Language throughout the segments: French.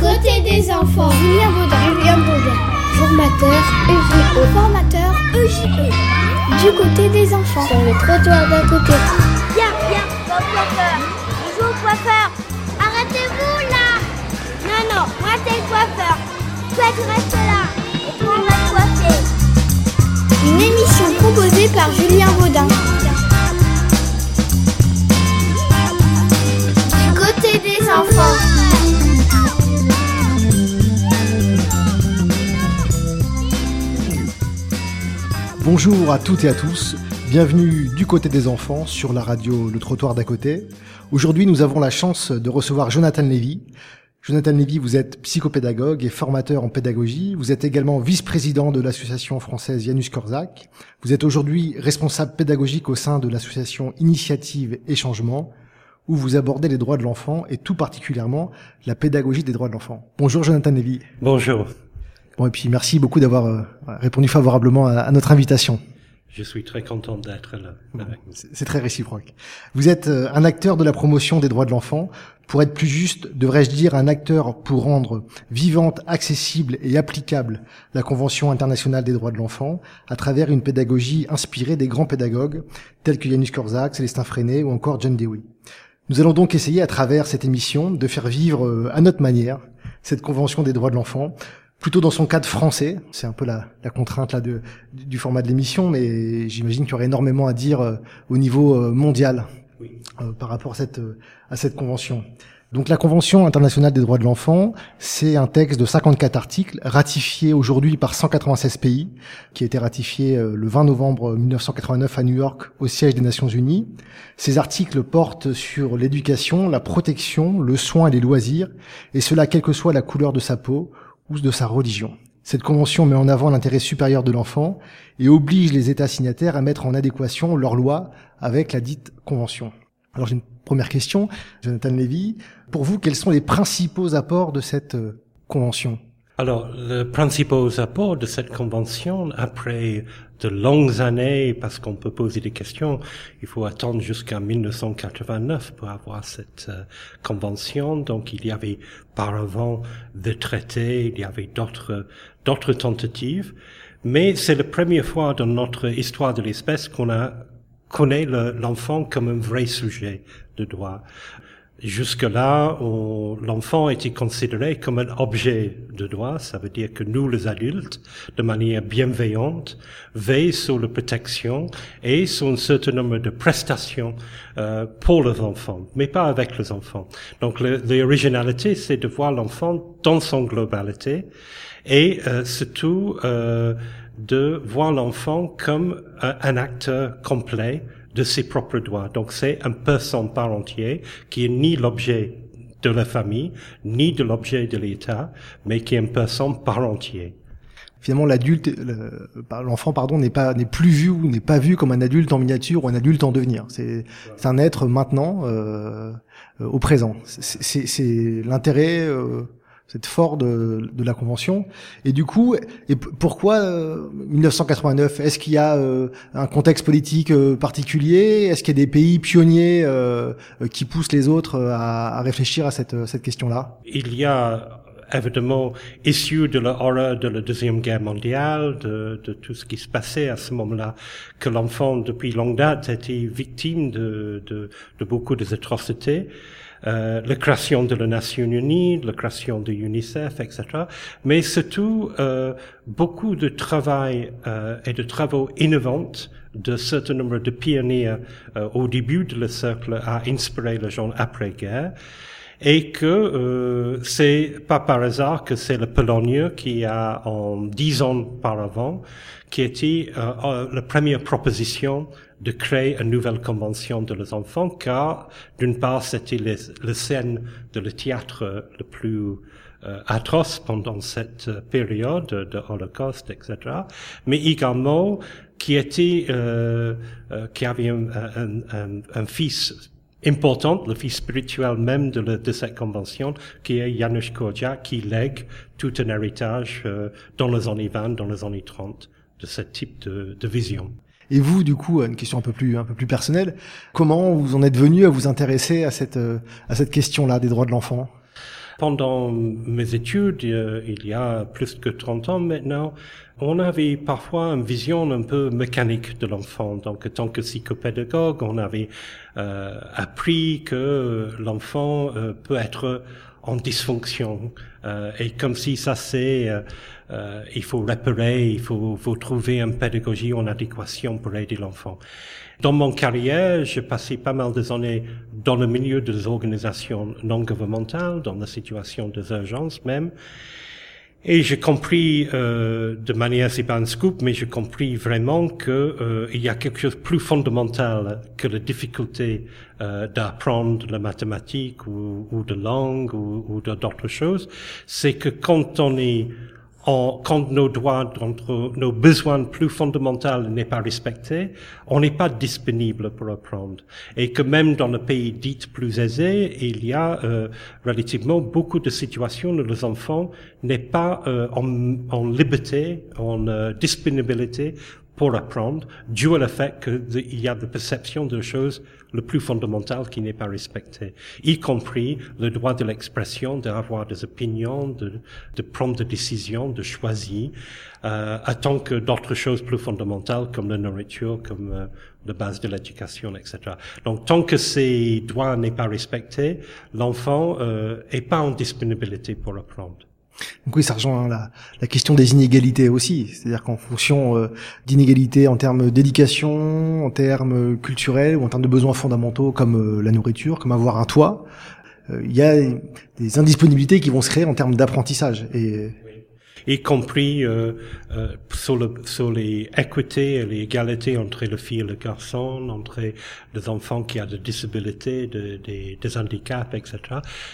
côté des enfants. Julien Baudin. Julien Baudin. Formateur EJE. Formateur EJE. Du côté des enfants. Sur le trottoir d'à côté. Viens, viens, au coiffeur. On joue au coiffeur. Arrêtez-vous là Non, non, moi c'est le coiffeur. Toi tu restes là. Et toi on va te coiffer. Une émission proposée par Julien Baudin. Du côté des enfants. Bonjour à toutes et à tous, bienvenue du côté des enfants sur la radio Le Trottoir d'à côté. Aujourd'hui nous avons la chance de recevoir Jonathan Lévy. Jonathan Lévy, vous êtes psychopédagogue et formateur en pédagogie. Vous êtes également vice-président de l'association française Janus Korczak. Vous êtes aujourd'hui responsable pédagogique au sein de l'association Initiative et Changement, où vous abordez les droits de l'enfant et tout particulièrement la pédagogie des droits de l'enfant. Bonjour Jonathan Lévy. Bonjour. Bon, et puis merci beaucoup d'avoir euh, répondu favorablement à, à notre invitation. Je suis très content d'être là. C'est très réciproque. Vous êtes euh, un acteur de la promotion des droits de l'enfant. Pour être plus juste, devrais-je dire un acteur pour rendre vivante, accessible et applicable la Convention internationale des droits de l'enfant à travers une pédagogie inspirée des grands pédagogues tels que Yanis Korczak, Célestin Freinet ou encore John Dewey. Nous allons donc essayer à travers cette émission de faire vivre euh, à notre manière cette Convention des droits de l'enfant plutôt dans son cadre français. C'est un peu la, contrainte là de, du, format de l'émission, mais j'imagine qu'il y aurait énormément à dire euh, au niveau euh, mondial euh, par rapport à cette, à cette convention. Donc la Convention internationale des droits de l'enfant, c'est un texte de 54 articles ratifié aujourd'hui par 196 pays, qui a été ratifié le 20 novembre 1989 à New York au siège des Nations Unies. Ces articles portent sur l'éducation, la protection, le soin et les loisirs, et cela quelle que soit la couleur de sa peau ou de sa religion. Cette convention met en avant l'intérêt supérieur de l'enfant et oblige les États signataires à mettre en adéquation leurs lois avec la dite convention. Alors j'ai une première question, Jonathan Levy. Pour vous, quels sont les principaux apports de cette euh, convention? Alors, les principaux apports de cette convention, après de longues années, parce qu'on peut poser des questions, il faut attendre jusqu'à 1989 pour avoir cette euh, convention. Donc, il y avait par avant des traités, il y avait d'autres d'autres tentatives, mais c'est la première fois dans notre histoire de l'espèce qu'on a connaît le- l'enfant comme un vrai sujet de droit. Jusque-là, l'enfant était considéré comme un objet de droit. Ça veut dire que nous, les adultes, de manière bienveillante, veillons sur la protection et sur un certain nombre de prestations euh, pour les enfants, mais pas avec les enfants. Donc, l'originalité, c'est de voir l'enfant dans son globalité et euh, surtout euh, de voir l'enfant comme un, un acteur complet de ses propres droits. Donc c'est un personne par entier qui est ni l'objet de la famille, ni de l'objet de l'État, mais qui est une personne par entier. Finalement, l'adulte, l'enfant, pardon, n'est pas, n'est plus vu ou n'est pas vu comme un adulte en miniature ou un adulte en devenir. C'est, c'est un être maintenant, euh, euh, au présent. C'est l'intérêt, euh, c'est fort de, de la convention. Et du coup, pourquoi euh, 1989 Est-ce qu'il y a euh, un contexte politique euh, particulier? Est-ce qu'il y a des pays pionniers euh, euh, qui poussent les autres euh, à, à réfléchir à cette, cette question-là? Il y a évidemment issu de la horreur de la deuxième guerre mondiale, de, de tout ce qui se passait à ce moment-là, que l'enfant depuis longue date était victime de, de, de beaucoup des atrocités. Euh, la création de la Nations Unies, la création de UNICEF, etc. Mais surtout euh, beaucoup de travail euh, et de travaux innovants de certain nombre de pionniers euh, au début de le cercle a inspiré les gens après-guerre et que euh, c'est pas par hasard que c'est le Polonais qui a en dix ans par avant qui était euh, euh, la première proposition de créer une nouvelle convention de les enfants, car d'une part c'était les, les scènes de le théâtre le plus euh, atroce pendant cette euh, période de Holocauste, etc., mais également qui était euh, euh, qui avait un, un, un, fils important, le fils spirituel même de, le, de cette convention, qui est Janusz Korczak, qui lègue tout un héritage euh, dans les années 20, dans les années 30, de ce type de, de vision. Et vous, du coup, une question un peu plus un peu plus personnelle, comment vous en êtes venu à vous intéresser à cette euh, à cette question-là des droits de l'enfant? Pendant mes études, euh, il y a plus que 30 ans maintenant, on avait parfois une vision un peu mécanique de l'enfant. Donc, en tant que psychopédagogue, on avait euh, appris que l'enfant euh, peut être en dysfonction euh, et comme si ça c'est euh, euh, il faut réparer, il faut, faut trouver une pédagogie en adéquation pour aider l'enfant. Dans mon carrière, j'ai passé pas mal de années dans le milieu des organisations non gouvernementales, dans la situation des urgences même. Et j'ai compris, euh, de manière, c'est pas un scoop, mais j'ai compris vraiment que euh, il y a quelque chose de plus fondamental que la difficulté euh, d'apprendre la mathématique ou, ou de langue ou, ou d'autres choses. C'est que quand on est en, quand nos droits, nos besoins plus fondamentaux n'est pas respectés, on n'est pas disponible pour apprendre. Et que même dans le pays dit plus aisé, il y a euh, relativement beaucoup de situations où les enfants n'est pas euh, en, en, liberté, en euh, disponibilité pour apprendre, dû au fait qu'il y a des perceptions de choses le plus fondamental qui n'est pas respecté, y compris le droit de l'expression, d'avoir des opinions, de, de, prendre des décisions, de choisir, euh, tant que d'autres choses plus fondamentales comme la nourriture, comme euh, la base de l'éducation, etc. Donc, tant que ces droits n'est pas respectés, l'enfant euh, est pas en disponibilité pour apprendre. Donc oui, ça rejoint la, la question des inégalités aussi. C'est-à-dire qu'en fonction euh, d'inégalités en termes d'éducation, en termes culturels ou en termes de besoins fondamentaux comme euh, la nourriture, comme avoir un toit, euh, il y a des indisponibilités qui vont se créer en termes d'apprentissage. Et y compris euh, euh, sur, le, sur les équités et l'égalité entre les filles et les garçons, entre les enfants qui ont des disabilités, de, des, des handicaps, etc.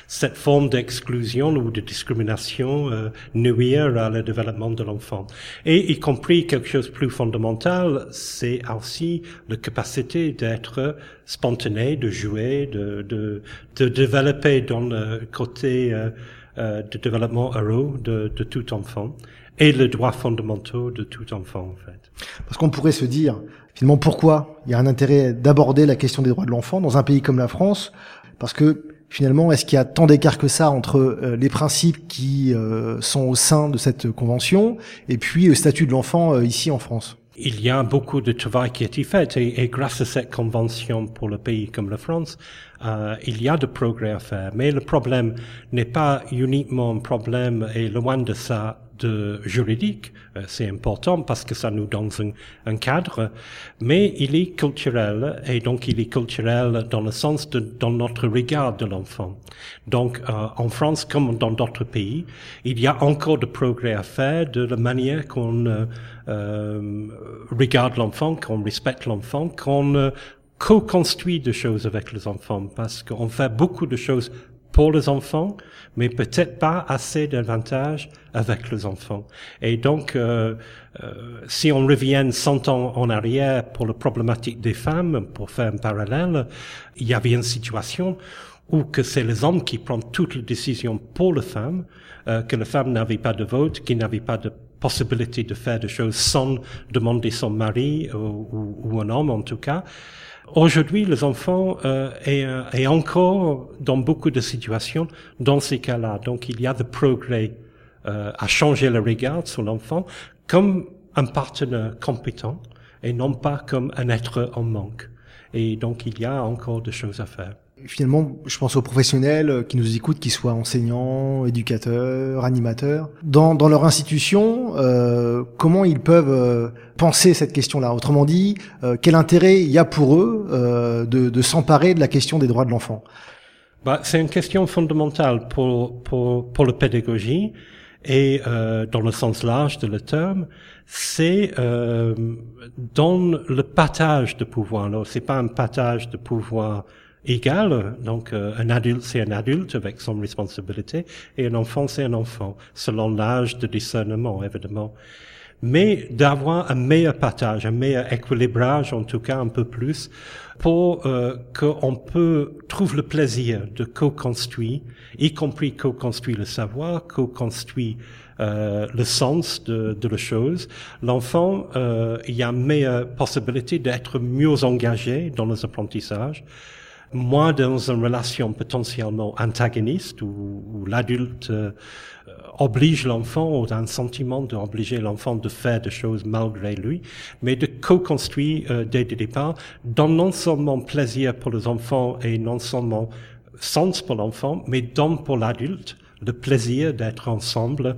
Cette forme d'exclusion ou de discrimination euh, nuire à le développement de l'enfant. Et y compris quelque chose de plus fondamental, c'est aussi la capacité d'être spontané, de jouer, de, de, de développer dans le côté euh, euh, de développement heureux de, de, tout enfant et le droit fondamentaux de tout enfant en fait. Parce qu'on pourrait se dire finalement pourquoi il y a un intérêt d'aborder la question des droits de l'enfant dans un pays comme la France? Parce que finalement est-ce qu'il y a tant d'écart que ça entre euh, les principes qui euh, sont au sein de cette convention et puis le statut de l'enfant euh, ici en France? Il y a beaucoup de travail qui a été fait et, et, grâce à cette convention pour le pays comme la France, euh, il y a de progrès à faire. Mais le problème n'est pas uniquement un problème et loin de ça de juridique, euh, c'est important parce que ça nous donne un, un, cadre, mais il est culturel et donc il est culturel dans le sens de dans notre regard de l'enfant. Donc euh, en France comme dans d'autres pays, il y a encore de progrès à faire de la manière qu'on euh, euh, regarde l'enfant, qu'on respecte l'enfant, qu'on euh, co-construit des choses avec les enfants, parce qu'on fait beaucoup de choses pour les enfants, mais peut-être pas assez d'avantages avec les enfants. Et donc, euh, euh, si on revient 100 ans en arrière pour la problématique des femmes, pour faire un parallèle, il y avait une situation où que c'est les hommes qui prennent toutes les décisions pour les femmes, euh, que les femmes n'avaient pas de vote, qui n'avaient pas de possibilité de faire des choses sans demander son mari ou, ou, un homme en tout cas. Aujourd'hui, les enfants euh, est, est, encore dans beaucoup de situations dans ces cas-là. Donc, il y a de progrès euh, à changer le regard sur l'enfant comme un partenaire compétent et non pas comme un être en manque. Et donc, il y a encore des choses à faire finalement, je pense aux professionnels qui nous écoutent, qu'ils soient enseignants, éducateurs, animateurs, dans, dans leur institution, euh, comment ils peuvent euh, penser cette question-là? Autrement dit, euh, quel intérêt il y a pour eux euh, de, de s'emparer de la question des droits de l'enfant? Bah, C'est une question fondamentale pour, pour, pour la pédagogie et euh, dans le sens large de le terme, c'est euh, dans le partage de pouvoir. Alors, c'est pas un partage de pouvoir égal. Donc, euh, un adulte, c'est un adulte avec son responsabilité, et un enfant, c'est un enfant, selon l'âge de discernement, évidemment. Mais d'avoir un meilleur partage, un meilleur équilibrage, en tout cas un peu plus, pour euh, qu'on peut trouver le plaisir de co-construire, y compris co-construire le savoir, co-construire euh, le sens de, de la chose. L'enfant, euh, il y a meilleure possibilité d'être mieux engagé dans les apprentissages moins dans une relation potentiellement antagoniste où, où l'adulte euh, oblige l'enfant ou un sentiment d'obliger l'enfant de faire des choses malgré lui, mais de co-construire euh, dès le départ, dans non seulement plaisir pour les enfants et non seulement sens pour l'enfant, mais donne pour l'adulte le plaisir d'être ensemble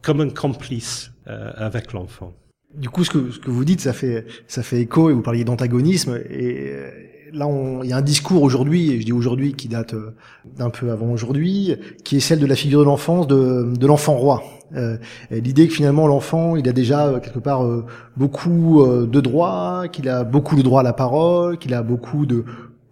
comme un complice euh, avec l'enfant. Du coup, ce que, ce que vous dites, ça fait, ça fait écho, et vous parliez d'antagonisme, et euh, là, il y a un discours aujourd'hui, et je dis aujourd'hui qui date euh, d'un peu avant aujourd'hui, qui est celle de la figure de l'enfance, de, l'enfant roi. Euh, L'idée que finalement l'enfant, il a déjà quelque part beaucoup de droits, qu'il a beaucoup de droits à la parole, qu'il a beaucoup de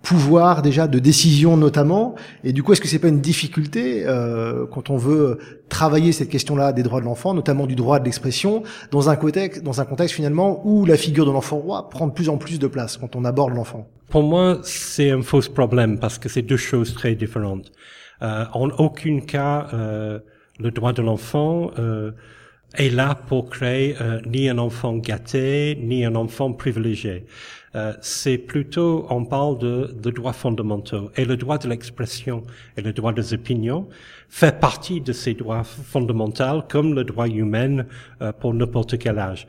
pouvoir déjà de décision notamment. Et du coup est-ce que c'est pas une difficulté euh, quand on veut travailler cette question-là des droits de l'enfant notamment du droit de l'expression dans un contexte dans un contexte finalement où la figure de l'enfant roi prend de plus en plus de place quand on aborde l'enfant? Pour moi c'est un faux problème parce que c'est deux choses très différentes. Euh, en aucun cas euh, le droit de l'enfant euh, est là pour créer euh, ni un enfant gâté ni un enfant privilégié euh, c'est plutôt, on parle de, de, droits fondamentaux. Et le droit de l'expression et le droit des opinions fait partie de ces droits fondamentaux comme le droit humain euh, pour n'importe quel âge.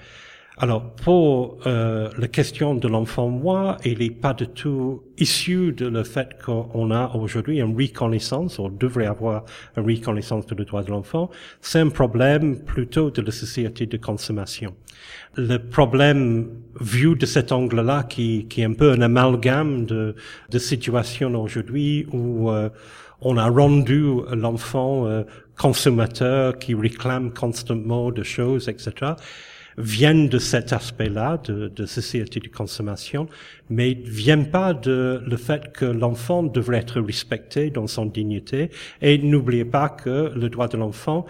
Alors, pour euh, la question de l'enfant moi, il n'est pas du tout issu de le fait qu'on a aujourd'hui une reconnaissance, ou devrait avoir une reconnaissance de le droit de l'enfant. C'est un problème plutôt de la société de consommation. Le problème vu de cet angle-là, qui, qui est un peu un amalgame de, de situations aujourd'hui où euh, on a rendu l'enfant euh, consommateur qui réclame constamment de choses, etc viennent de cet aspect-là, de, de société de consommation, mais viennent pas de le fait que l'enfant devrait être respecté dans son dignité. Et n'oubliez pas que le droit de l'enfant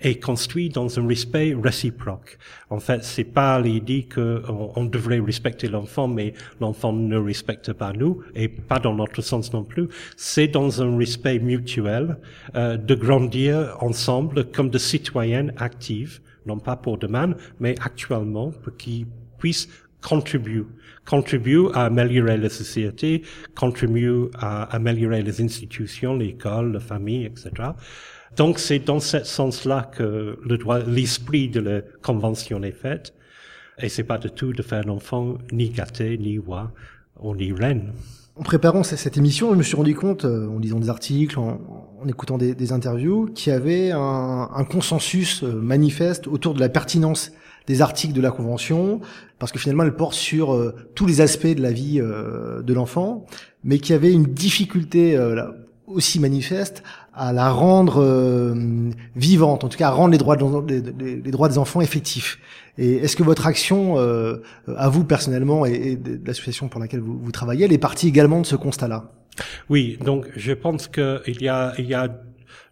est construit dans un respect réciproque. En fait, c'est pas l'idée qu'on on devrait respecter l'enfant, mais l'enfant ne respecte pas nous, et pas dans notre sens non plus. C'est dans un respect mutuel euh, de grandir ensemble comme des citoyennes actives non pas pour demain, mais actuellement, pour qu'ils puissent contribuer, contribuer à améliorer la société, contribuer à améliorer les institutions, l'école, la famille, etc. Donc c'est dans ce sens-là que le droit, l'esprit de la convention est fait. Et c'est pas du tout de faire un enfant ni gâté, ni roi, ou ni reine. En préparant cette émission, je me suis rendu compte, euh, en lisant des articles, en, écoutant des, interviews, qu'il y avait un, consensus euh, manifeste autour de la pertinence des articles de la Convention, parce que finalement elle porte sur euh, tous les aspects de la vie de l'enfant, mais qu'il y avait une difficulté aussi manifeste à la rendre vivante, en tout cas à rendre les droits, des enfants effectifs. Et est-ce que votre action, euh, à vous personnellement et, et de l'association pour laquelle vous, vous, travaillez, elle est partie également de ce constat-là? Oui, donc je pense qu'il y a, il y a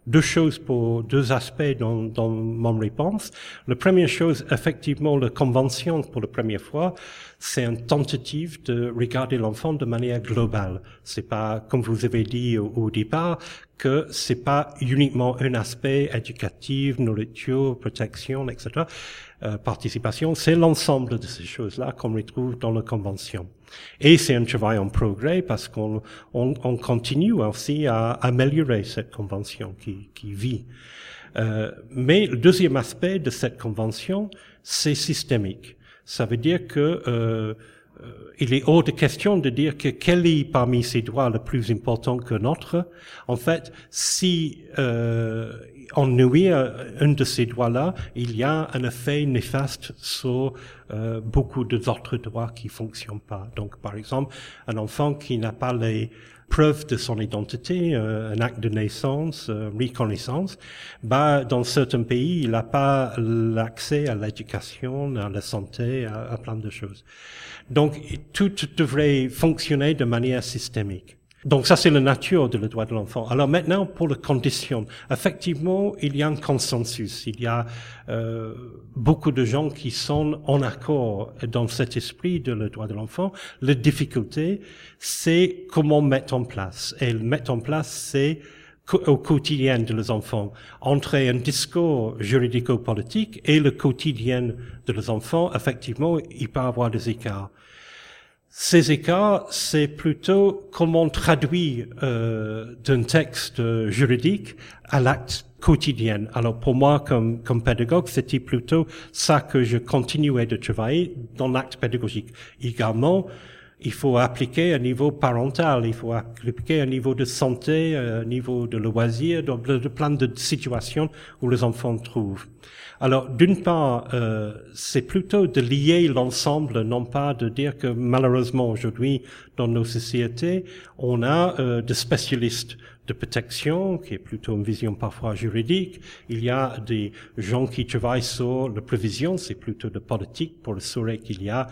deux choses pour deux aspects dans, dans mon réponse. La première chose, effectivement, la convention pour la première fois, c'est une tentative de regarder l'enfant de manière globale. C'est pas, comme vous avez dit au, au départ, que c'est pas uniquement un aspect éducatif, nourriture, protection, etc. Euh, participation, c'est l'ensemble de ces choses-là qu'on retrouve dans la convention. Et c'est un travail en progrès parce qu'on on, on continue aussi à améliorer cette convention qui, qui vit. Euh, mais le deuxième aspect de cette convention, c'est systémique. Ça veut dire que euh, euh, il est hors de question de dire que quel est parmi ces droits le plus important que notre. En fait, si euh, on nuit un de ces droits-là, il y a un effet néfaste sur euh, beaucoup d'autres droits qui fonctionnent pas. Donc, par exemple, un enfant qui n'a pas les preuve de son identité, euh, un acte de naissance, euh, reconnaissance, bah, dans certains pays, il n'a pas l'accès à l'éducation, à la santé, à, plein de choses. Donc, tout devrait fonctionner de manière systémique. Donc ça, c'est la nature de le droit de l'enfant. Alors maintenant, pour les conditions, effectivement, il y a un consensus. Il y a euh, beaucoup de gens qui sont en accord dans cet esprit de le droit de l'enfant. La difficulté, c'est comment mettre en place. Et mettre en place, c'est au quotidien de les enfants, entre un discours juridico-politique et le quotidien de les enfants, effectivement, il peut y avoir des écarts. Ces écarts, c'est plutôt comment on traduit euh, d'un texte juridique à l'acte quotidien. Alors pour moi, comme, comme pédagogue, c'était plutôt ça que je continuais de travailler dans l'acte pédagogique. Également, il faut appliquer un niveau parental, il faut appliquer un niveau de santé, un niveau de loisir, de, de plein de situations où les enfants trouvent. Alors, d'une part, euh, c'est plutôt de lier l'ensemble, non pas de dire que malheureusement aujourd'hui, dans nos sociétés, on a euh, des spécialistes de protection, qui est plutôt une vision parfois juridique. Il y a des gens qui travaillent sur la prévision, c'est plutôt de politique pour assurer qu'il y a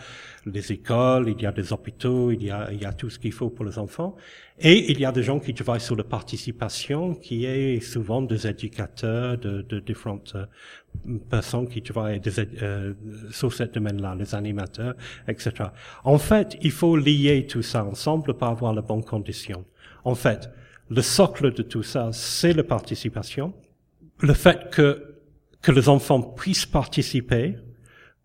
des écoles, il y a des hôpitaux, il y a, il y a tout ce qu'il faut pour les enfants. Et il y a des gens qui travaillent sur la participation, qui est souvent des éducateurs de, de différentes euh, personnes qui travaillent des, euh, sur ce domaine-là, les animateurs, etc. En fait, il faut lier tout ça ensemble pour avoir les bonnes conditions. En fait, le socle de tout ça, c'est la participation. Le fait que, que les enfants puissent participer,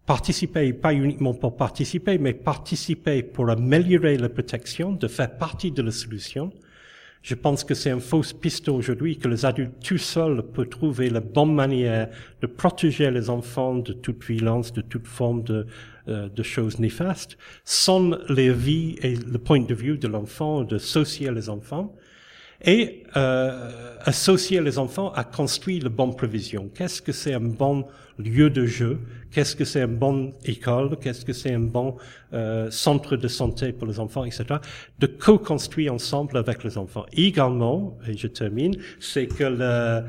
participer pas uniquement pour participer, mais participer pour améliorer la protection, de faire partie de la solution. Je pense que c'est une fausse piste aujourd'hui que les adultes tout seuls peuvent trouver la bonne manière de protéger les enfants de toute violence, de toute forme de, euh, de choses néfastes, sans les vies et le point de vue de l'enfant, de associer les enfants et euh, associer les enfants à construire la bonne prévision. Qu'est-ce que c'est un bon lieu de jeu? Qu'est-ce que c'est une bonne école? Qu'est-ce que c'est un bon euh, centre de santé pour les enfants, etc. De co-construire ensemble avec les enfants. Également, et je termine, c'est que le,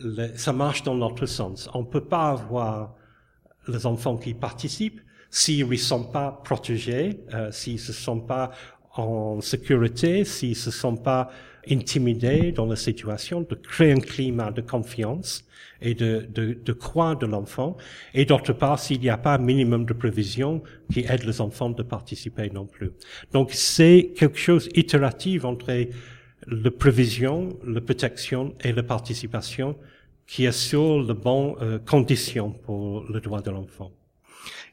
le, ça marche dans l'autre sens. On peut pas avoir les enfants qui participent s'ils ne sont pas protégés, euh, s'ils ne se sentent pas en sécurité, s'ils ne se sentent pas intimider dans la situation, de créer un climat de confiance et de, de, de croire de l'enfant. Et d'autre part, s'il n'y a pas un minimum de prévision qui aide les enfants de participer non plus. Donc c'est quelque chose itératif entre la prévision, la protection et la participation qui assure les bonnes euh, conditions pour le droit de l'enfant.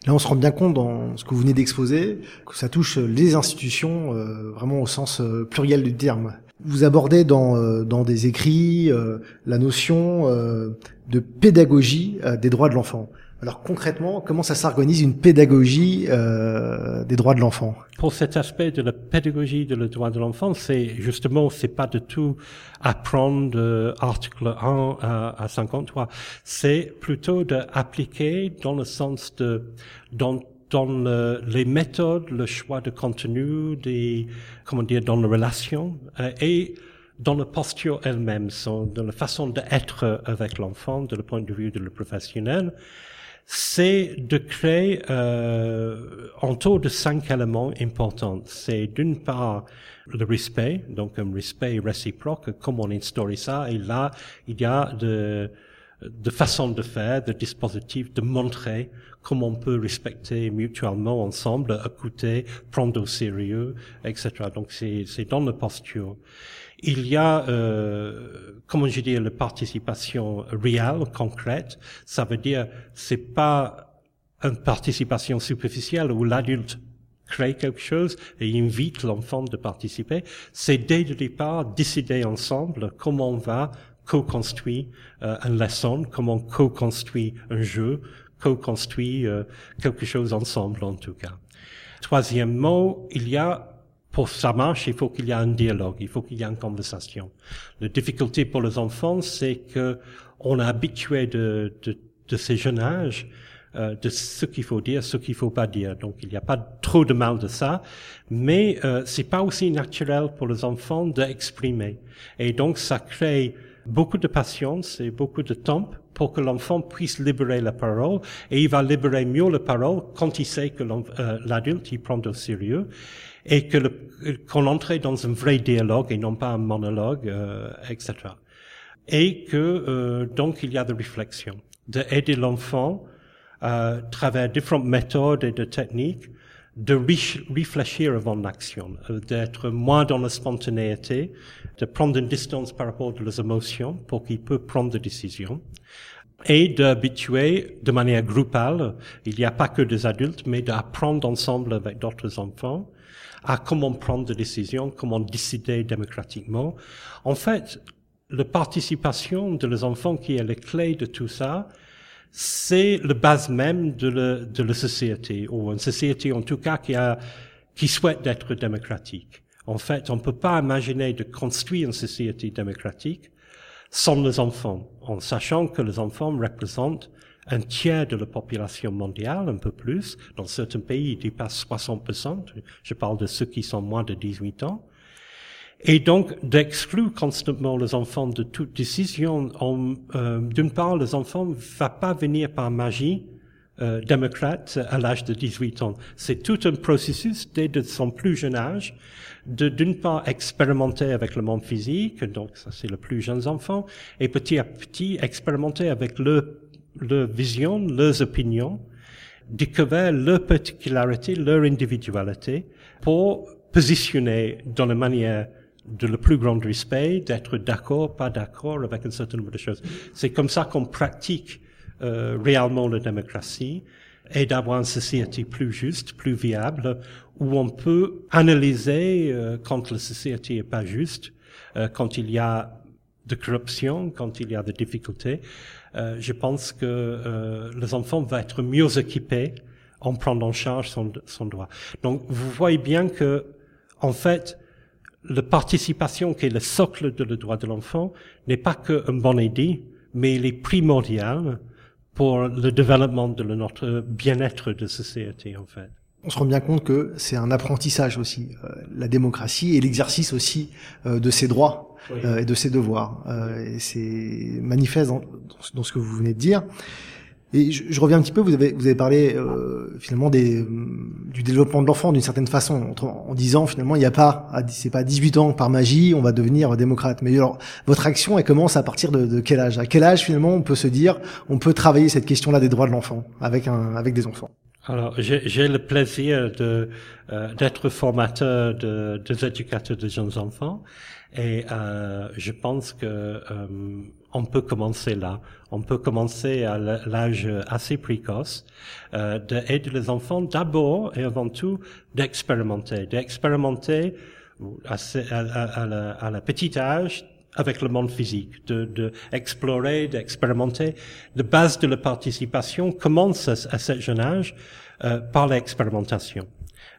Là, on se rend bien compte dans ce que vous venez d'exposer que ça touche les institutions euh, vraiment au sens euh, pluriel du terme. Vous abordez dans, euh, dans des écrits euh, la notion euh, de pédagogie des droits de l'enfant. Alors concrètement, comment ça s'organise une pédagogie des droits de l'enfant? Pour cet aspect de la pédagogie de le droit de l'enfant, c'est justement, c'est pas de tout apprendre de article 1 à, à 53, c'est plutôt d'appliquer dans le sens de dans dans le, les méthodes, le choix de contenu, des, comment dire, dans la relation euh, et dans la posture elle-même, dans la façon d'être avec l'enfant, de le point de vue de le professionnel, c'est de créer euh, autour de cinq éléments importants. C'est d'une part le respect, donc un respect réciproque, comment on instaure ça, et là, il y a de, de façons de faire, de dispositifs, de montrer comment on peut respecter mutuellement ensemble, écouter, prendre au sérieux, etc. Donc c'est dans la posture. Il y a, euh, comment je dis, la participation réelle, concrète. Ça veut dire, c'est pas une participation superficielle où l'adulte crée quelque chose et invite l'enfant de participer. C'est dès le départ décider ensemble comment on va co-construire euh, une leçon, comment on co-construit un jeu, co-construit euh, quelque chose ensemble en tout cas. Troisièmement, il y a pour ça marche, il faut qu'il y ait un dialogue, il faut qu'il y ait une conversation. La difficulté pour les enfants, c'est que on est habitué de, de, de ces jeunes âges euh, de ce qu'il faut dire, ce qu'il faut pas dire. Donc il n'y a pas trop de mal de ça, mais euh, c'est pas aussi naturel pour les enfants d'exprimer. Et donc ça crée beaucoup de patience et beaucoup de temps pour que l'enfant puisse libérer la parole et il va libérer mieux la parole quand il sait que euh, l'adulte il prend au sérieux et que qu'on entre dans un vrai dialogue et non pas un monologue, euh, etc. Et que euh, donc il y a de réflexion, d'aider l'enfant à travers différentes méthodes et de techniques de réfléchir avant l'action, euh, d'être moins dans la spontanéité, de prendre une distance par rapport aux émotions pour qu'il peut prendre des décisions et d'habituer de manière groupale, il n'y a pas que des adultes, mais d'apprendre ensemble avec d'autres enfants, à comment prendre des décisions, comment décider démocratiquement. En fait, la participation de les enfants qui est la clé de tout ça, c'est la base même de la, de la société, ou une société en tout cas qui a, qui souhaite être démocratique. En fait, on ne peut pas imaginer de construire une société démocratique sans les enfants, en sachant que les enfants représentent un tiers de la population mondiale, un peu plus. Dans certains pays, ils dépassent 60%. Je parle de ceux qui sont moins de 18 ans. Et donc, d'exclure constamment les enfants de toute décision, euh, d'une part, les enfants ne vont pas venir par magie euh, démocrate à l'âge de 18 ans. C'est tout un processus dès de son plus jeune âge de d'une part expérimenter avec le monde physique, donc ça c'est le plus jeune enfant, et petit à petit expérimenter avec leur, leur vision, leurs opinions, découvrir leurs particularités, leur individualité, pour positionner dans la manière de le plus grand respect, d'être d'accord, pas d'accord avec un certain nombre de choses. C'est comme ça qu'on pratique euh, réellement la démocratie et d'avoir une société plus juste, plus viable, où on peut analyser euh, quand la société est pas juste, euh, quand il y a de corruption, quand il y a des difficultés. Euh, je pense que euh, les enfants vont être mieux équipés en prenant en charge son, son droit. Donc, vous voyez bien que, en fait, la participation qui est le socle de le droit de l'enfant n'est pas qu'un bon idée, mais il est primordial pour le développement de notre bien-être de société, en fait on se rend bien compte que c'est un apprentissage aussi, euh, la démocratie et l'exercice aussi euh, de ses droits euh, et de ses devoirs. et c'est manifeste dans, ce que vous venez de dire. Et je, reviens un petit peu, vous avez, vous avez parlé finalement des, du développement de l'enfant d'une certaine façon, en, disant finalement il n'y a pas, c'est pas à 18 ans par magie on va devenir démocrate. Mais alors votre action elle commence à partir de, de quel âge? À quel âge finalement on peut se dire on peut travailler cette question-là des droits de l'enfant avec un, avec des enfants? Alors, j'ai le plaisir de euh, d'être formateur de, des éducateurs de jeunes enfants et euh, je pense que euh, on peut commencer là. On peut commencer à l'âge assez précoce euh, d'aider les enfants d'abord et avant tout d'expérimenter, d'expérimenter à, à, la, à la petite âge avec le monde physique, de, de explorer, d'expérimenter. La base de la participation commence à, à ce jeune âge euh, par l'expérimentation.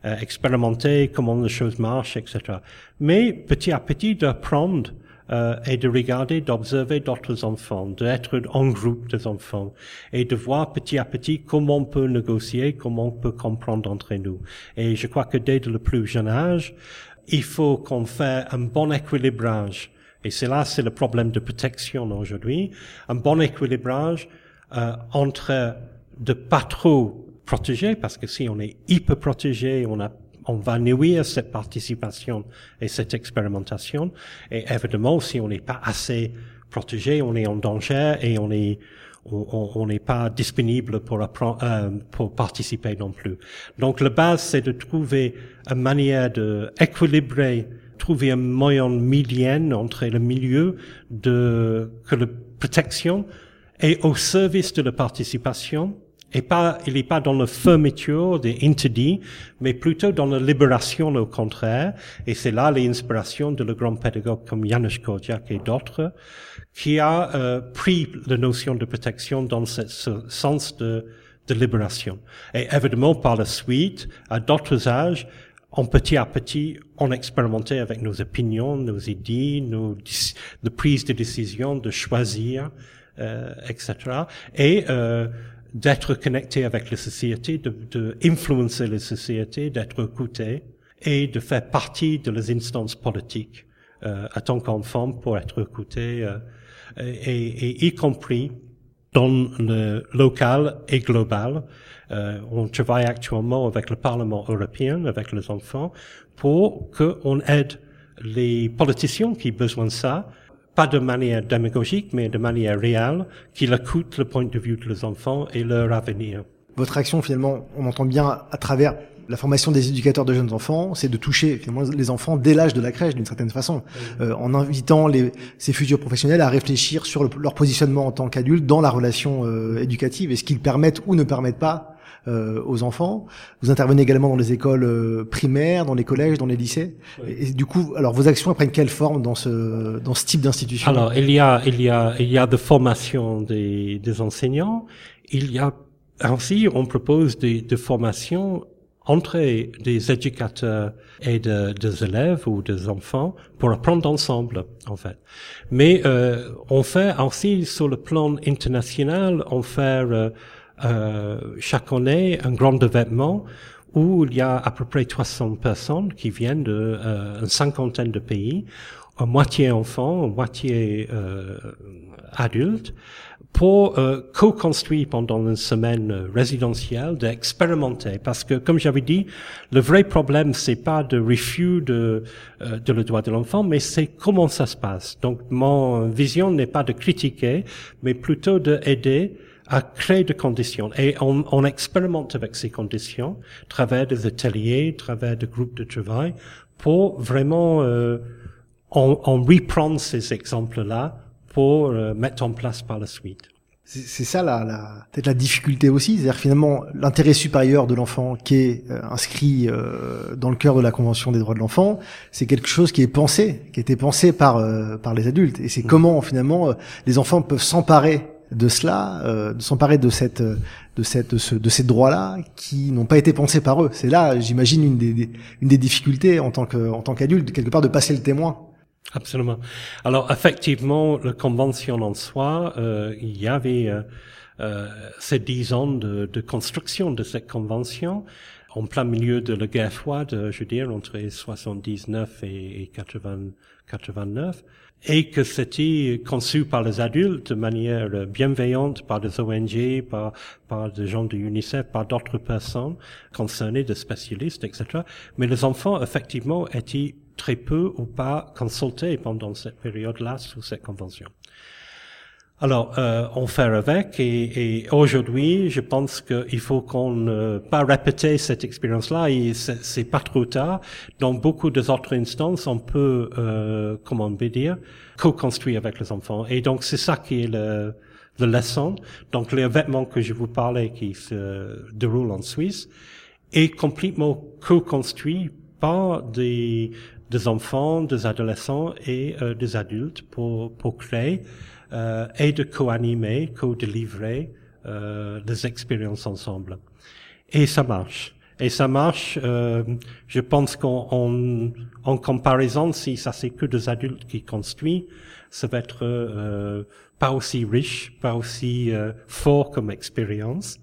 Euh, expérimenter comment les choses marchent, etc. Mais petit à petit d'apprendre euh, et de regarder, d'observer d'autres enfants, d'être en groupe des enfants et de voir petit à petit comment on peut négocier, comment on peut comprendre entre nous. Et je crois que dès le plus jeune âge, il faut qu'on fasse un bon équilibrage et c'est là, c'est le problème de protection aujourd'hui. Un bon équilibrage euh, entre de pas trop protéger, parce que si on est hyper protégé, on a on va nuire cette participation et cette expérimentation. Et évidemment, si on n'est pas assez protégé, on est en danger et on est on n'est pas disponible pour apprendre, euh, pour participer non plus. Donc la base, c'est de trouver une manière de équilibrer trouver un moyen milieu entre le milieu de que la protection est au service de la participation et pas, il n'est pas dans la fermeture des interdits, mais plutôt dans la libération au contraire. Et c'est là l'inspiration de le grand pédagogue comme Janusz Kordiak et d'autres, qui a euh, pris la notion de protection dans ce, sens de, de libération. Et évidemment, par la suite, à d'autres âges, en petit à petit, on expérimentait avec nos opinions, nos idées, nos, de prise de décision, de choisir, euh, etc. Et euh, d'être connecté avec la société, de, de influencer la société, d'être écouté et de faire partie de les instances politiques euh, à tant qu'enfant pour être écouté, euh, et, et, y compris dans le local et global. Euh, on travaille actuellement avec le Parlement européen, avec les enfants, pour qu'on aide les politiciens qui ont besoin de ça, pas de manière démagogique, mais de manière réelle, qu'ils écoutent le point de vue des enfants et leur avenir. Votre action, finalement, on entend bien à travers la formation des éducateurs de jeunes enfants, c'est de toucher finalement les enfants dès l'âge de la crèche d'une certaine façon, euh, en invitant les, ces futurs professionnels à réfléchir sur leur positionnement en tant qu'adultes dans la relation euh, éducative et ce qu'ils permettent ou ne permettent pas euh, aux enfants. Vous intervenez également dans les écoles euh, primaires, dans les collèges, dans les lycées. Et, du coup, alors vos actions prennent quelle forme dans ce dans ce type d'institution? Alors il y a il y a il y a de formation des, des enseignants. Il y a ainsi on propose des, des formations entre des éducateurs et de, des élèves ou des enfants pour apprendre ensemble, en fait. Mais euh, on fait aussi sur le plan international, on fait euh, chaque année un grand événement où il y a à peu près 300 personnes qui viennent de euh, une cinquantaine de pays, à moitié enfants, à moitié euh, adultes, pour euh, co-construire pendant une semaine euh, résidentielle, d'expérimenter. Parce que, comme j'avais dit, le vrai problème, c'est pas de refus de, euh, de le droit de l'enfant, mais c'est comment ça se passe. Donc, mon vision n'est pas de critiquer, mais plutôt d'aider à créer des conditions. Et on, on, expérimente avec ces conditions, à travers des ateliers, à travers des groupes de travail, pour vraiment euh, on, on reprendre ces exemples-là pour euh, mettre en place par la suite. C'est ça la, la peut-être la difficulté aussi, c'est-à-dire finalement l'intérêt supérieur de l'enfant qui est euh, inscrit euh, dans le cœur de la Convention des droits de l'enfant, c'est quelque chose qui est pensé, qui a été pensé par par les adultes, et c'est mm. comment finalement les enfants peuvent s'emparer de cela, de s'emparer de cette de cette de, ce, de ces droits-là qui n'ont pas été pensés par eux. C'est là, j'imagine, une des, une des difficultés en tant que en tant qu'adulte quelque part de passer le témoin. Absolument. Alors effectivement, la convention en soi, euh, il y avait euh, euh, ces dix ans de, de, construction de cette convention en plein milieu de la guerre froide, je veux dire, entre 79 et, 80, 89, et que c'était conçu par les adultes de manière bienveillante, par des ONG, par, par des gens de UNICEF, par d'autres personnes concernées, des spécialistes, etc. Mais les enfants, effectivement, étaient très peu ou pas consultés pendant cette période-là sous cette convention. Alors, euh, on fait avec et, et aujourd'hui, je pense qu'il faut qu'on ne pas répéter cette expérience-là et c'est pas trop tard. Dans beaucoup des autres instances, on peut, euh, comment on peut dire, co-construire avec les enfants. Et donc, c'est ça qui est le, le leçon. Donc, l'événement que je vous parlais qui se déroule en Suisse est complètement co-construit par des des enfants, des adolescents et euh, des adultes pour, pour créer euh, et de co-animer, co-délivrer euh, des expériences ensemble. Et ça marche. Et ça marche, euh, je pense qu'en en, comparaison, si ça c'est que des adultes qui construisent, ça va être euh, pas aussi riche, pas aussi euh, fort comme expérience,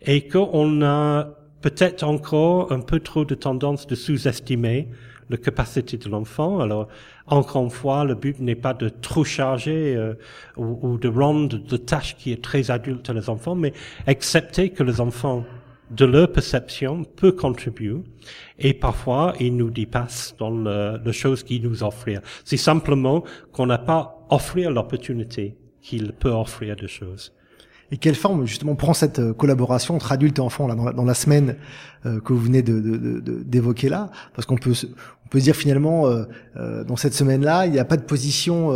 et qu'on a peut-être encore un peu trop de tendance de sous-estimer la capacité de l'enfant. Alors, encore une fois, le but n'est pas de trop charger euh, ou, de rendre de tâches qui est très adulte à les enfants, mais accepter que les enfants, de leur perception, peuvent contribuer et parfois ils nous dépassent dans le, les choses qu'ils nous offrent. C'est simplement qu'on n'a pas offert l'opportunité qu'il peut offrir des choses. Et quelle forme justement prend cette euh, collaboration entre adultes et enfants là, dans, la, semaine euh, que vous venez d'évoquer de, de, là? Parce qu'on peut on peut dire finalement euh, dans cette semaine-là, il n'y a pas de position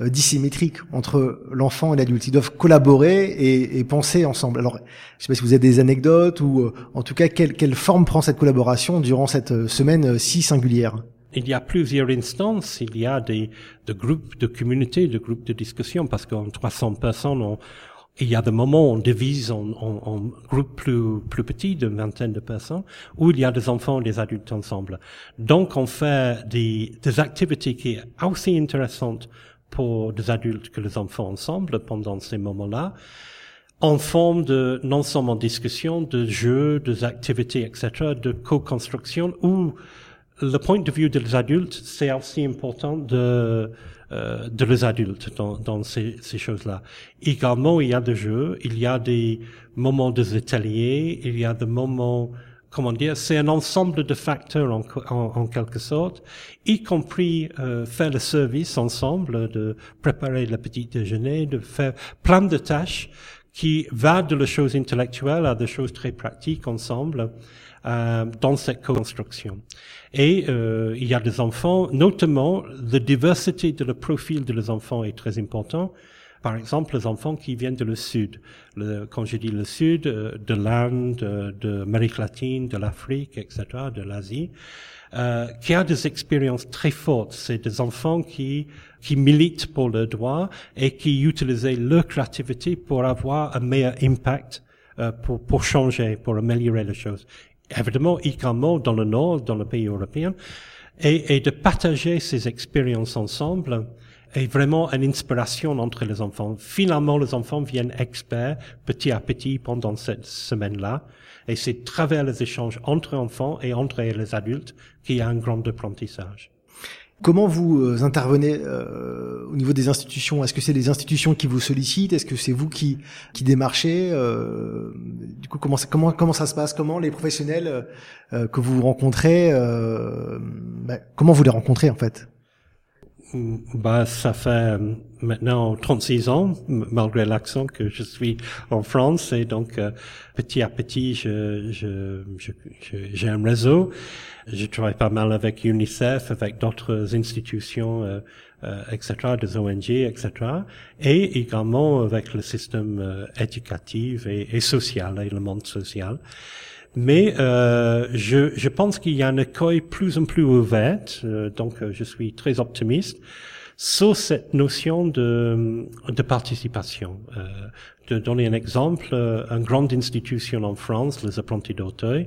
dissymétrique entre l'enfant et l'adulte. Ils doivent collaborer et, et, penser ensemble. Alors, je sais pas si vous avez des anecdotes ou en tout cas quelle, quelle forme prend cette collaboration durant cette semaine si singulière? Il y a plusieurs instances, il y a des, des groupes de communautés, des groupes de discussion, parce qu'en 300 personnes, on, il y a des moments où on divise en, en, en groupes plus, plus petits, de vingtaine de personnes, où il y a des enfants et des adultes ensemble. Donc, on fait des, des activités qui sont aussi intéressantes pour des adultes que les enfants ensemble pendant ces moments-là, en forme de, non seulement discussion, de jeux, des activités, etc., de co-construction, où le point de vue des adultes, c'est aussi important de, euh, de les adultes dans, dans ces, ces choses-là. Également, il y a des jeux, il y a des moments des ateliers, il y a des moments, comment dire, c'est un ensemble de facteurs en, en, quelque sorte, y compris euh, faire le service ensemble, de préparer le petit déjeuner, de faire plein de tâches qui va de la chose intellectuelle à des choses très pratiques ensemble euh, dans cette construction. Et euh, il y a des enfants, notamment la diversité de le profil de les enfants est très important. Par exemple, les enfants qui viennent de le Sud. Le, quand je dis le Sud, euh, de l'Inde, de l'Amérique latine, de l'Afrique, etc., de l'Asie, euh, qui a des expériences très fortes. C'est des enfants qui qui militent pour le droit et qui utilisaient leur créativité pour avoir un meilleur impact euh, pour, pour changer, pour améliorer les choses. Évidemment, également dans le Nord, dans le pays européen, et, et de partager ces expériences ensemble est vraiment une inspiration entre les enfants. Finalement, les enfants viennent experts petit à petit pendant cette semaine-là. Et c'est travers les échanges entre enfants et entre les adultes qu'il y a un grand apprentissage. Comment vous euh, intervenez euh, au niveau des institutions? Est-ce que c'est les institutions qui vous sollicitent? Est-ce que c'est vous qui qui démarchez euh, Du coup, comment comment comment ça se passe? Comment les professionnels que vous rencontrez, bah, comment vous les rencontrez en fait? Bah, ça fait maintenant 36 ans, malgré l'accent, que je suis en France et donc petit à petit, je, je, je, j'ai un réseau. Je travaille pas mal avec UNICEF, avec d'autres institutions, euh, euh, etc., des ONG, etc., et également avec le système euh, éducatif et, et, social, et le monde social. Mais euh, je, je, pense qu'il y a un écueil plus en plus ouvert, euh, donc je suis très optimiste sur cette notion de, de participation. Euh, de donner un exemple, euh, une grande institution en France, les apprentis d'Auteuil,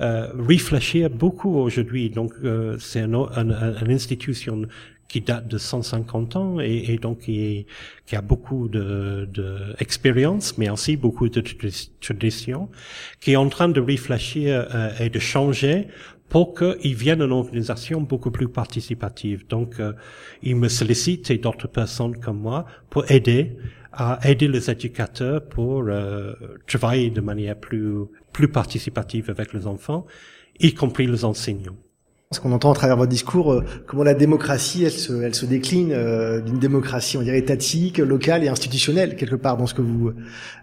euh, réfléchir beaucoup aujourd'hui. Donc, euh, c'est une un, un, institution qui date de 150 ans et, et donc qui, qui, a beaucoup de, de mais aussi beaucoup de traditions, qui est en train de réfléchir euh, et de changer pour qu'ils viennent une organisation beaucoup plus participative. Donc, euh, ils me sollicitent et d'autres personnes comme moi pour aider à aider les éducateurs pour euh, travailler de manière plus plus participative avec les enfants, y compris les enseignants. Ce qu'on entend à travers votre discours, euh, comment la démocratie, elle se, elle se décline euh, d'une démocratie, on dirait étatique, locale et institutionnelle quelque part dans ce que vous,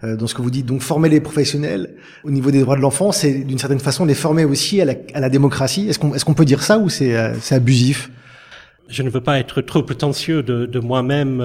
euh, dans ce que vous dites. Donc former les professionnels au niveau des droits de l'enfant, c'est d'une certaine façon les former aussi à la, à la démocratie. Est-ce qu'on, est-ce qu'on peut dire ça ou c'est, c'est abusif? Je ne veux pas être trop prétentieux de, de moi-même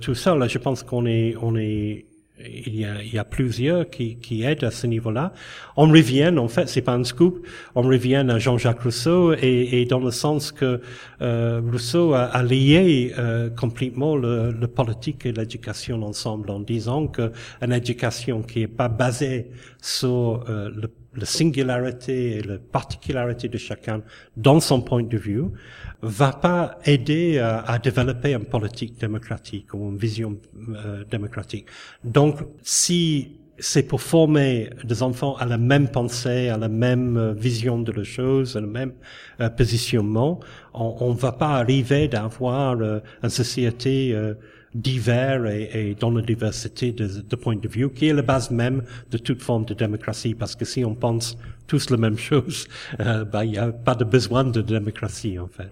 tout ça. Là, je pense qu'on est, on est il y a, il y a plusieurs qui, qui aident à ce niveau-là. On revient, en fait, c'est pas un scoop, on revient à Jean-Jacques Rousseau et, et, dans le sens que euh, Rousseau a, a lié euh, complètement le, le, politique et l'éducation ensemble en disant que une éducation qui est pas basée sur euh, le la singularité et la particularité de chacun dans son point de vue va pas aider à, à développer une politique démocratique ou une vision euh, démocratique. Donc, si c'est pour former des enfants à la même pensée, à la même euh, vision de la chose, à le même euh, positionnement, on, ne va pas arriver d'avoir euh, une société divers et, et, dans la diversité de, de points de vue, qui est la base même de toute forme de démocratie, parce que si on pense tous la même chose, euh, bah, il n'y a pas de besoin de démocratie en fait.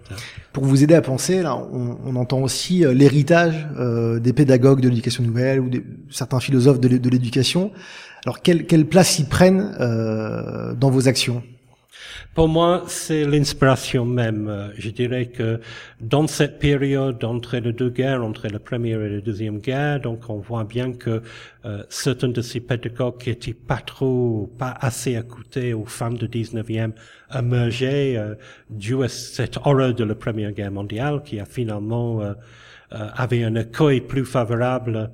Pour vous aider à penser, là, on, on entend aussi euh, l'héritage euh, des pédagogues de l'éducation nouvelle ou certains philosophes de l'éducation. Alors quelle, quelle place ils prennent euh, dans vos actions? Pour moi, c'est l'inspiration même. Euh, je dirais que dans cette période entre les deux guerres, entre la première et la deuxième guerre, donc on voit bien que euh, certains de ces pédagogues qui étaient pas trop, pas assez écoutés aux femmes du 19e émergeaient euh, dû à cette horreur de la première guerre mondiale qui a finalement euh, euh avait un accueil plus favorable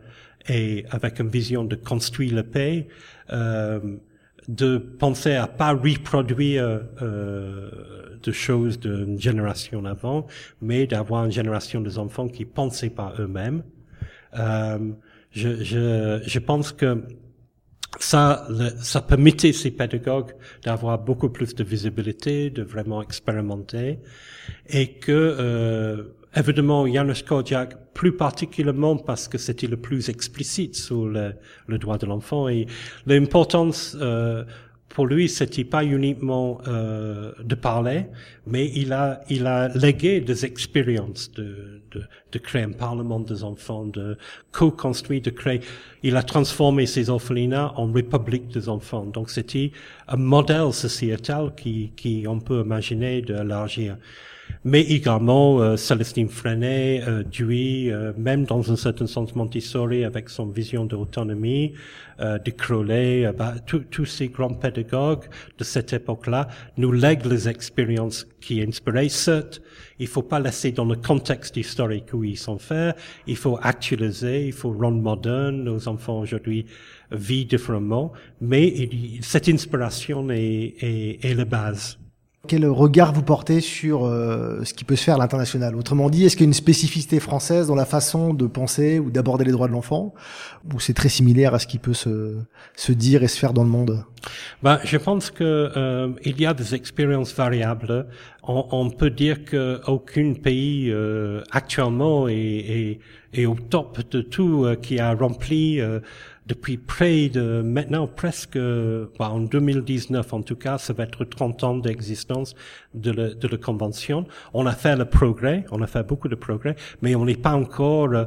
et avec une vision de construire la paix. De penser à pas reproduire euh, de choses d'une génération avant, mais d'avoir une génération des enfants qui pensaient par eux-mêmes. Euh, je, je, je pense que ça, ça permettait ces pédagogues d'avoir beaucoup plus de visibilité, de vraiment expérimenter, et que euh, Évidemment, Janusz Korczak, plus particulièrement parce que c'était le plus explicite sur le, le droit de l'enfant et l'importance euh, pour lui, c'était pas uniquement euh, de parler, mais il a il a légué des expériences de, de, de créer un parlement des enfants, de co-construire, de créer. Il a transformé ces orphelinats en république des enfants. Donc c'était un modèle sociétal qui qui on peut imaginer d'élargir. Mais également euh, Célestine Freinet, euh, Dewey, euh, même dans un certain sens Montessori avec son vision d'autonomie, euh, de Crowley, euh, bah, tous ces grands pédagogues de cette époque-là nous lèguent les expériences qui inspiraient. Certes, il faut pas laisser dans le contexte historique où ils sont faits, il faut actualiser, il faut rendre moderne. Nos enfants aujourd'hui vivent différemment, mais cette inspiration est, est, est la base. Quel regard vous portez sur euh, ce qui peut se faire à l'international? Autrement dit, est-ce qu'il y a une spécificité française dans la façon de penser ou d'aborder les droits de l'enfant? Ou c'est très similaire à ce qui peut se, se dire et se faire dans le monde? Ben, Je pense que euh, il y a des expériences variables. On, on peut dire qu'aucun pays euh, actuellement est, est, est, au top de tout, euh, qui a rempli euh, depuis près de maintenant presque bah, en 2019 en tout cas, ça va être 30 ans d'existence de, la, de la convention. On a fait le progrès, on a fait beaucoup de progrès, mais on n'est pas encore euh,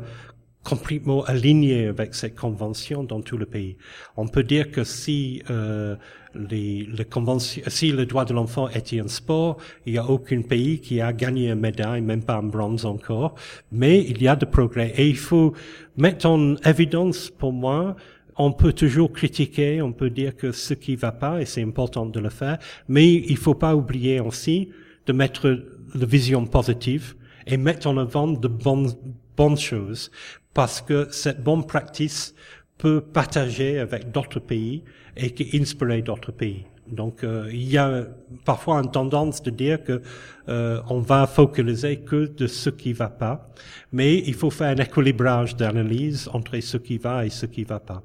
complètement aligné avec cette convention dans tout le pays. On peut dire que si euh, les, les conventions, si le droit de l'enfant était un sport, il n'y a aucun pays qui a gagné une médaille, même pas un bronze encore. Mais il y a de progrès et il faut mettre en évidence pour moi on peut toujours critiquer, on peut dire que ce qui va pas, et c'est important de le faire, mais il faut pas oublier aussi de mettre la vision positive et mettre en avant de bonnes, bonnes choses parce que cette bonne pratique peut partager avec d'autres pays et qui inspirer d'autres pays. Donc euh, il y a parfois une tendance de dire que euh, on va focaliser que de ce qui va pas, mais il faut faire un équilibrage d'analyse entre ce qui va et ce qui va pas.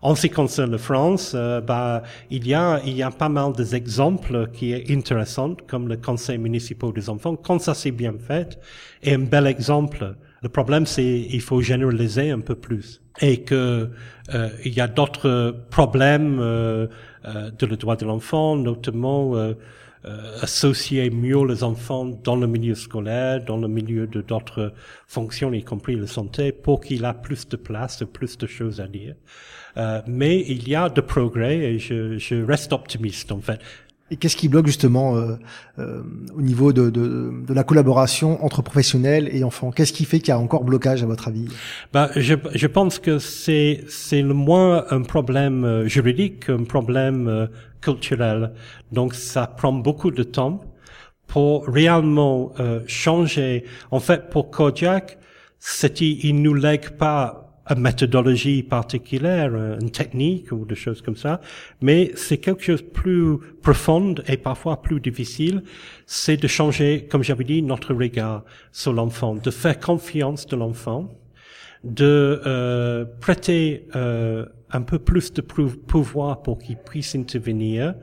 En ce qui concerne la France, euh, bah, il y a il y a pas mal d'exemples qui est intéressants, comme le Conseil municipal des enfants, quand ça s'est bien fait, et un bel exemple le problème, c'est il faut généraliser un peu plus et que euh, il y a d'autres problèmes euh, euh, de le droit de l'enfant, notamment euh, euh, associer mieux les enfants dans le milieu scolaire, dans le milieu de d'autres fonctions, y compris la santé, pour qu'il a plus de place, plus de choses à dire. Euh, mais il y a de progrès et je, je reste optimiste en fait. Et qu'est-ce qui bloque justement euh, euh, au niveau de, de, de, la collaboration entre professionnels et enfants? Qu'est-ce qui fait qu'il y a encore blocage à votre avis? Bah, je, je pense que c'est c'est le moins un problème euh, juridique, un problème euh, culturel. Donc ça prend beaucoup de temps pour réellement euh, changer. En fait, pour Kodiak, c'était il nous lègue pas une méthodologie particulière, une technique ou des choses comme ça, mais c'est quelque chose de plus profond et parfois plus difficile, c'est de changer, comme j'avais dit, notre regard sur l'enfant, de faire confiance de l'enfant, de euh, prêter euh, un peu plus de pouvoir pour qu'il puisse intervenir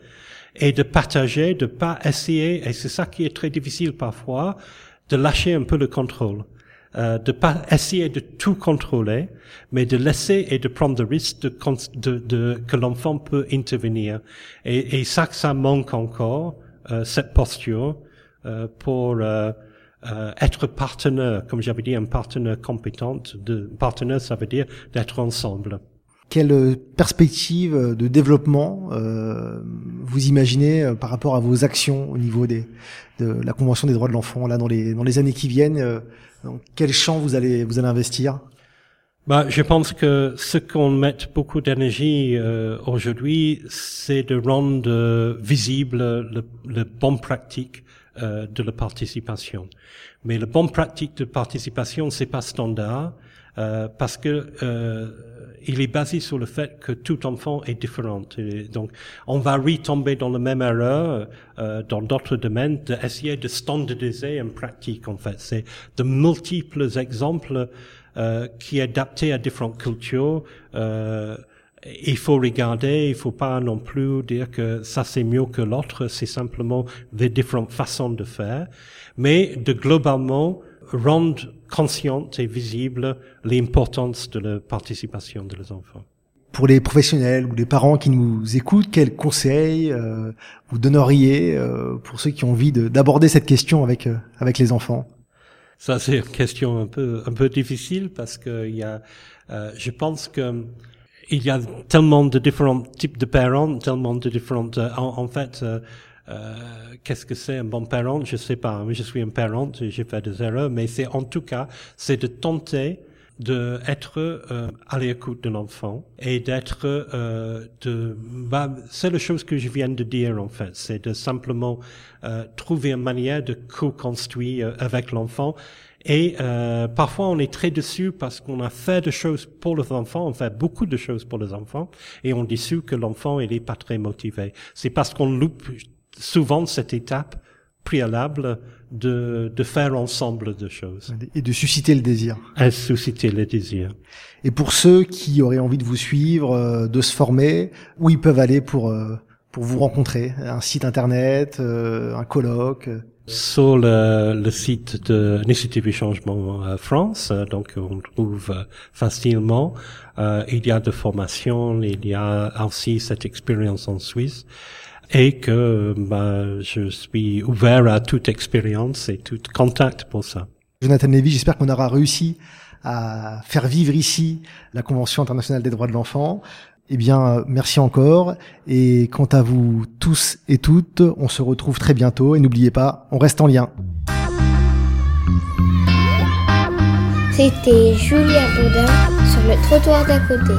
et de partager, de pas essayer, et c'est ça qui est très difficile parfois, de lâcher un peu le contrôle euh, de pas essayer de tout contrôler, mais de laisser et de prendre le risque de, de, de que l'enfant peut intervenir. Et, et, ça, ça manque encore, euh, cette posture euh, pour euh, euh, être partenaire, comme j'avais dit, un partenaire compétent. De, partenaire, ça veut dire d'être ensemble. Quelle perspective de développement euh, vous imaginez par rapport à vos actions au niveau des, de la Convention des droits de l'enfant là dans les dans les années qui viennent donc, quel champ vous allez vous allez investir? Bah, je pense que ce qu'on met beaucoup d'énergie euh, aujourd'hui, c'est de rendre euh, visible le, le bon pratique euh, de la participation. Mais le bon pratique de participation, c'est pas standard euh, parce que euh, il est basé sur le fait que tout enfant est différent. Donc, on va retomber dans la même erreur euh, dans d'autres domaines d'essayer de standardiser une pratique. En fait, c'est de multiples exemples euh, qui est adapté à différentes cultures. Euh, il faut regarder, il faut pas non plus dire que ça c'est mieux que l'autre, c'est simplement des différentes façons de faire, mais de globalement rendre consciente et visible l'importance de la participation des enfants. Pour les professionnels ou les parents qui nous écoutent, quels conseils euh, vous donneriez euh, pour ceux qui ont envie d'aborder cette question avec euh, avec les enfants? Ça c'est une question un peu un peu difficile parce que il y a, euh, je pense que il y a tellement de différents types de parents, tellement de différentes. Euh, en, en, fait, euh, qu'est-ce que c'est un bon parent? Je sais pas. Je suis un parent, j'ai fait des erreurs, mais c'est en tout cas, c'est de tenter de être euh, à l'écoute de l'enfant et d'être euh, de bah, c'est la chose que je viens de dire en fait. C'est de simplement euh, trouver une manière de co-construire euh, avec l'enfant. Et euh, parfois on est très déçu parce qu'on a fait des choses pour les enfants on fait beaucoup de choses pour les enfants et on déçu que l'enfant il est pas très motivé. C'est parce qu'on loupe souvent cette étape préalable de, de faire ensemble de choses. Et de susciter le désir. Et susciter le désir. Et pour ceux qui auraient envie de vous suivre, euh, de se former, où ils peuvent aller pour euh, pour vous rencontrer? Un site internet, euh, un colloque? Sur le, le site de l'Initiative du Changement France, donc on trouve facilement. il y a de formations, il y a aussi cette expérience en Suisse et que bah, je suis ouvert à toute expérience et tout contact pour ça. Jonathan Levy, j'espère qu'on aura réussi à faire vivre ici la Convention internationale des droits de l'enfant. Eh bien, merci encore. Et quant à vous tous et toutes, on se retrouve très bientôt. Et n'oubliez pas, on reste en lien. C'était Julia Boudin sur le trottoir d'à côté.